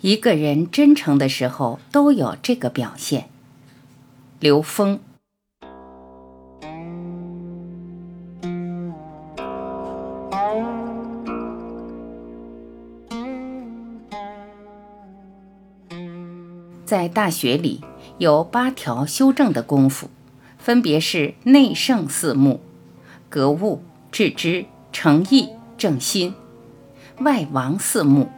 一个人真诚的时候都有这个表现。刘峰，在大学里有八条修正的功夫，分别是内圣四目、格物、致知、诚意、正心；外王四目、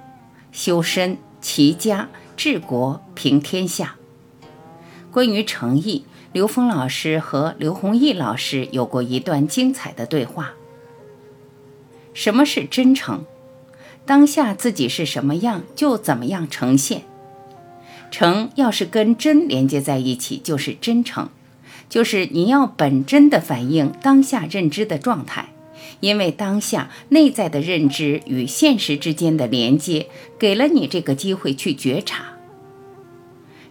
修身。齐家治国平天下。关于诚意，刘峰老师和刘弘毅老师有过一段精彩的对话。什么是真诚？当下自己是什么样，就怎么样呈现。诚要是跟真连接在一起，就是真诚，就是你要本真的反映当下认知的状态。因为当下内在的认知与现实之间的连接，给了你这个机会去觉察。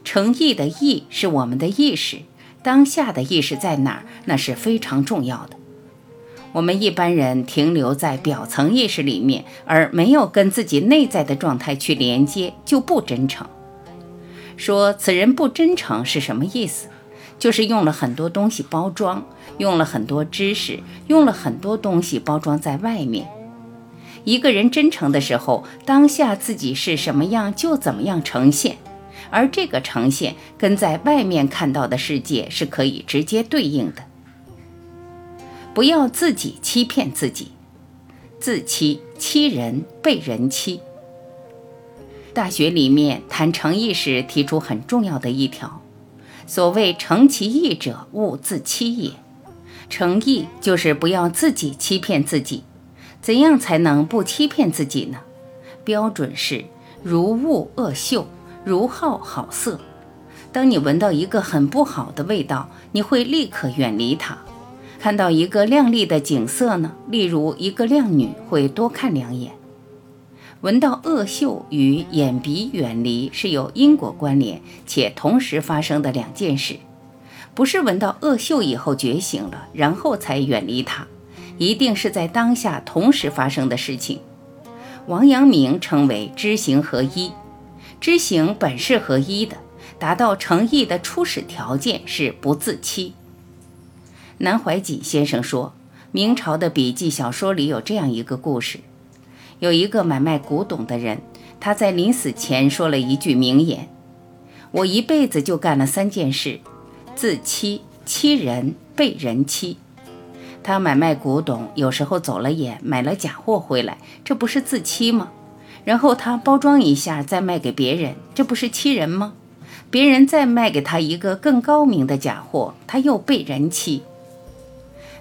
诚意的意是我们的意识，当下的意识在哪儿，那是非常重要的。我们一般人停留在表层意识里面，而没有跟自己内在的状态去连接，就不真诚。说此人不真诚是什么意思？就是用了很多东西包装，用了很多知识，用了很多东西包装在外面。一个人真诚的时候，当下自己是什么样就怎么样呈现，而这个呈现跟在外面看到的世界是可以直接对应的。不要自己欺骗自己，自欺欺人，被人欺。大学里面谈诚意时提出很重要的一条。所谓诚其意者，勿自欺也。诚意就是不要自己欺骗自己。怎样才能不欺骗自己呢？标准是如恶恶嗅，如好好色。当你闻到一个很不好的味道，你会立刻远离它。看到一个亮丽的景色呢，例如一个靓女，会多看两眼。闻到恶嗅与眼鼻远离是有因果关联且同时发生的两件事，不是闻到恶嗅以后觉醒了，然后才远离它，一定是在当下同时发生的事情。王阳明称为知行合一，知行本是合一的，达到诚意的初始条件是不自欺。南怀瑾先生说，明朝的笔记小说里有这样一个故事。有一个买卖古董的人，他在临死前说了一句名言：“我一辈子就干了三件事：自欺、欺人、被人欺。”他买卖古董，有时候走了眼，买了假货回来，这不是自欺吗？然后他包装一下，再卖给别人，这不是欺人吗？别人再卖给他一个更高明的假货，他又被人欺。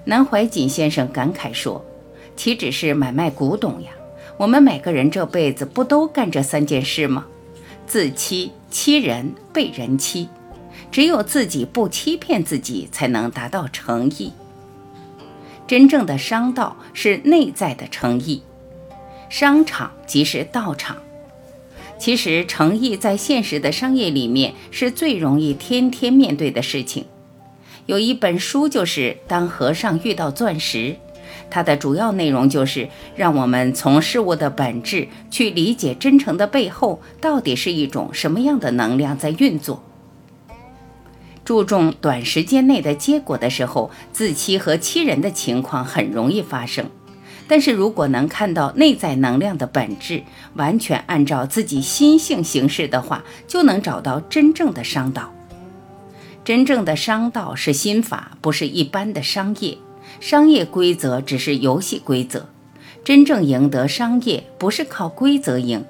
南怀瑾先生感慨说：“岂止是买卖古董呀！”我们每个人这辈子不都干这三件事吗？自欺、欺人、被人欺。只有自己不欺骗自己，才能达到诚意。真正的商道是内在的诚意，商场即是道场。其实诚意在现实的商业里面是最容易天天面对的事情。有一本书就是《当和尚遇到钻石》。它的主要内容就是让我们从事物的本质去理解真诚的背后到底是一种什么样的能量在运作。注重短时间内的结果的时候，自欺和欺人的情况很容易发生。但是如果能看到内在能量的本质，完全按照自己心性行事的话，就能找到真正的商道。真正的商道是心法，不是一般的商业。商业规则只是游戏规则，真正赢得商业不是靠规则赢。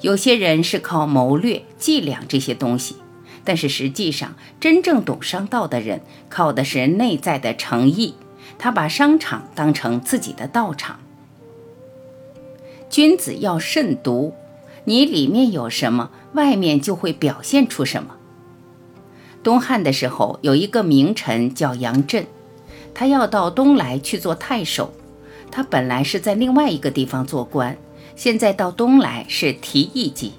有些人是靠谋略、伎俩这些东西，但是实际上真正懂商道的人，靠的是内在的诚意。他把商场当成自己的道场。君子要慎独，你里面有什么，外面就会表现出什么。东汉的时候，有一个名臣叫杨震。他要到东来去做太守，他本来是在另外一个地方做官，现在到东来是提议级。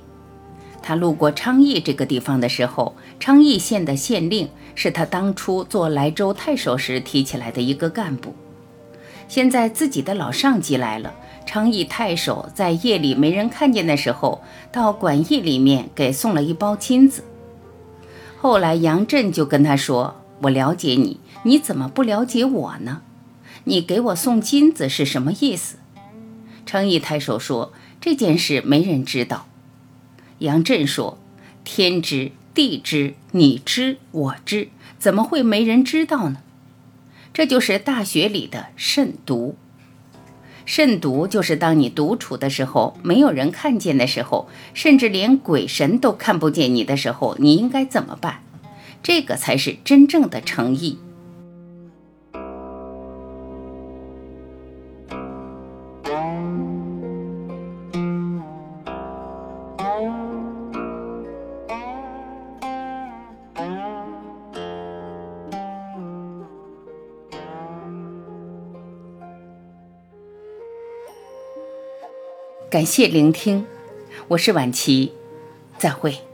他路过昌邑这个地方的时候，昌邑县的县令是他当初做莱州太守时提起来的一个干部。现在自己的老上级来了，昌邑太守在夜里没人看见的时候，到馆驿里面给送了一包金子。后来杨震就跟他说：“我了解你，你怎么不了解我呢？你给我送金子是什么意思？”昌邑太守说：“这件事没人知道。”杨震说：“天知地知，你知我知，怎么会没人知道呢？”这就是大学里的慎独。慎独就是当你独处的时候，没有人看见的时候，甚至连鬼神都看不见你的时候，你应该怎么办？这个才是真正的诚意。感谢聆听，我是晚琪，再会。